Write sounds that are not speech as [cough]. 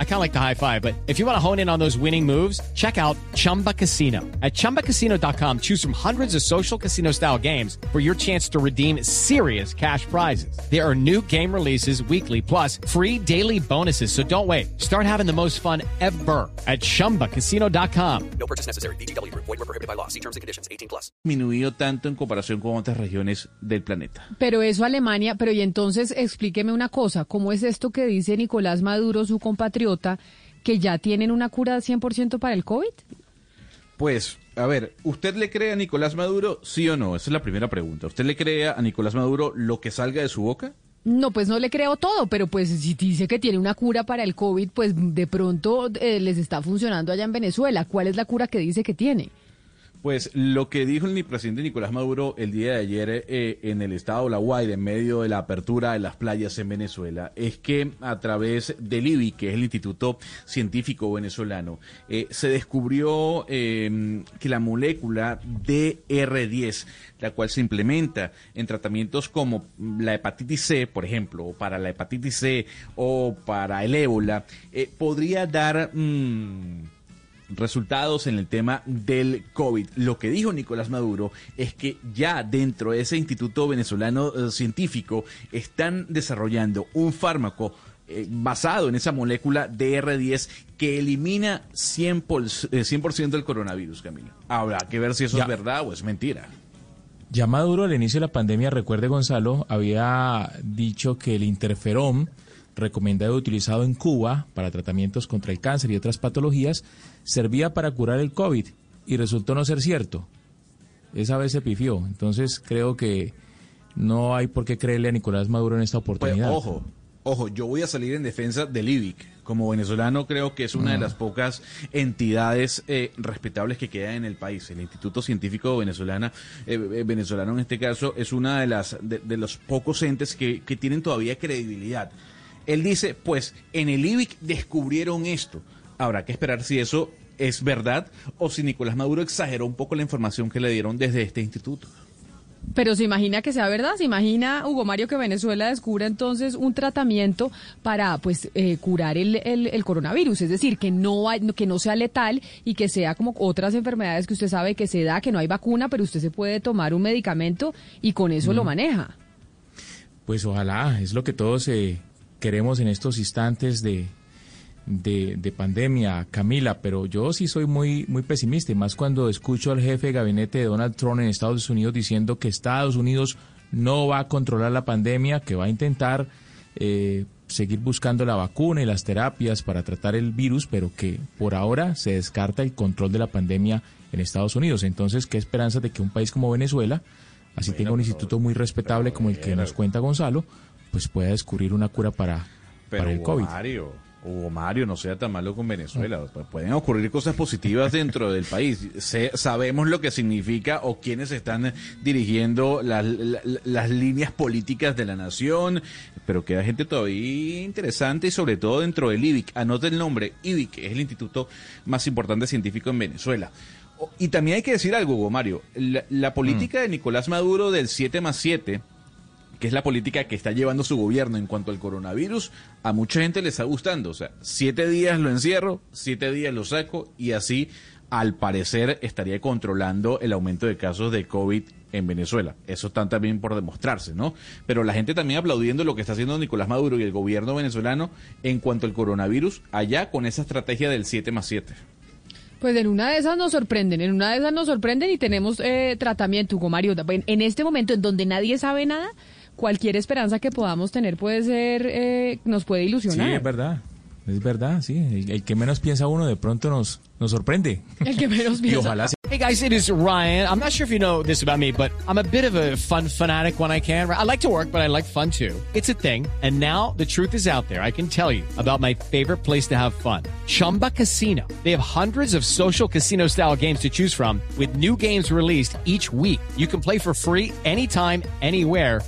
I kind of like the high five, but if you want to hone in on those winning moves, check out Chumba Casino. At chumbacasino.com, choose from hundreds of social casino style games for your chance to redeem serious cash prizes. There are new game releases weekly, plus free daily bonuses. So don't wait. Start having the most fun ever at chumbacasino.com. No purchase necessary. BGW. Void were prohibited by law. See terms and conditions. 18 plus. disminuido tanto en comparación con otras regiones del planeta. Pero eso Alemania, pero y entonces explíqueme una cosa, ¿cómo es esto que dice Nicolás Maduro, su compatriota, que ya tienen una cura de 100% para el COVID? Pues, a ver, ¿usted le cree a Nicolás Maduro, sí o no? Esa es la primera pregunta. ¿Usted le cree a Nicolás Maduro lo que salga de su boca? No, pues no le creo todo, pero pues si dice que tiene una cura para el COVID, pues de pronto eh, les está funcionando allá en Venezuela. ¿Cuál es la cura que dice que tiene? Pues lo que dijo el presidente Nicolás Maduro el día de ayer eh, en el estado de La Guaira, en medio de la apertura de las playas en Venezuela, es que a través del IBI, que es el Instituto Científico Venezolano, eh, se descubrió eh, que la molécula DR10, la cual se implementa en tratamientos como la hepatitis C, por ejemplo, o para la hepatitis C o para el ébola, eh, podría dar... mm, resultados en el tema del COVID. Lo que dijo Nicolás Maduro es que ya dentro de ese Instituto Venezolano eh, Científico están desarrollando un fármaco eh, basado en esa molécula DR10 que elimina 100%, por, eh, 100 del coronavirus, Camilo. Habrá que ver si eso Ya. es verdad o es mentira. Ya Maduro al inicio de la pandemia, recuerde Gonzalo, había dicho que el interferón, recomendado y utilizado en Cuba para tratamientos contra el cáncer y otras patologías, servía para curar el COVID y resultó no ser cierto. Esa vez se pifió. Entonces creo que no hay por qué creerle a Nicolás Maduro en esta Pues, oportunidad. ojo, ojo, yo voy a salir en defensa del IBIC. Como venezolano creo que es una de las pocas entidades eh, respetables que quedan en el país. El Instituto Científico Venezolana, eh, eh, venezolano en este caso, es una de las de, de los pocos entes que, que tienen todavía credibilidad. Él dice, pues en el IBIC descubrieron esto. Habrá que esperar si eso es verdad o si Nicolás Maduro exageró un poco la información que le dieron desde este instituto. Pero se imagina que sea verdad, se imagina Hugo Mario que Venezuela descubra entonces un tratamiento para pues eh, curar el, el- el coronavirus, es decir, que no hay- que no sea letal y que sea como otras enfermedades que usted sabe que se da, que no hay vacuna, pero usted se puede tomar un medicamento y con eso lo maneja. Pues ojalá, es lo que todos eh, queremos en estos instantes de, de, de pandemia, Camila, pero yo sí soy muy, muy pesimista, y más cuando escucho al jefe de gabinete de Donald Trump en Estados Unidos diciendo que Estados Unidos no va a controlar la pandemia, que va a intentar eh, seguir buscando la vacuna y las terapias para tratar el virus, pero que por ahora se descarta el control de la pandemia en Estados Unidos. Entonces, ¿qué esperanza de que un país como Venezuela así tenga un instituto muy respetable como el que nos cuenta Gonzalo, pues pueda descubrir una cura para, Pero para el Hugo COVID. Mario, Hugo Mario, no sea tan malo con Venezuela. Pu- Pueden ocurrir cosas positivas dentro del país. Sé- sabemos lo que significa o quiénes están dirigiendo las, la- las líneas políticas de la nación, pero queda gente todavía interesante y sobre todo dentro del IBIC. Anote el nombre, IBIC, es el instituto más importante científico en Venezuela. Y también hay que decir algo, Hugo Mario. La, la política de Nicolás Maduro del 7 más 7 que es la política que está llevando su gobierno en cuanto al coronavirus, a mucha gente le está gustando. O sea, siete días lo encierro, siete días lo saco y así, al parecer, estaría controlando el aumento de casos de COVID en Venezuela. Eso está también por demostrarse, ¿no? Pero la gente también aplaudiendo lo que está haciendo Nicolás Maduro y el gobierno venezolano en cuanto al coronavirus, allá con esa estrategia del 7 más 7. Pues en una de esas nos sorprenden, en una de esas nos sorprenden y tenemos eh, tratamiento, Hugo Mario. En este momento en donde nadie sabe nada, cualquier esperanza que podamos tener puede ser, eh, nos puede Sí, ilusionar. es verdad. Es verdad, sí. El, el que menos piensa uno de pronto nos, nos sorprende. El que menos [laughs] Y piensa. ojalá sea Hey guys, it is Ryan. I'm not sure if you know this about me, but I'm a bit of a fun fanatic when I can. I like to work, but I like fun too. It's a thing. And now the truth is out there. I can tell you about my favorite place to have fun. Chumba Casino. They have hundreds of social casino style games to choose from with new games released each week. You can play for free anytime, anywhere.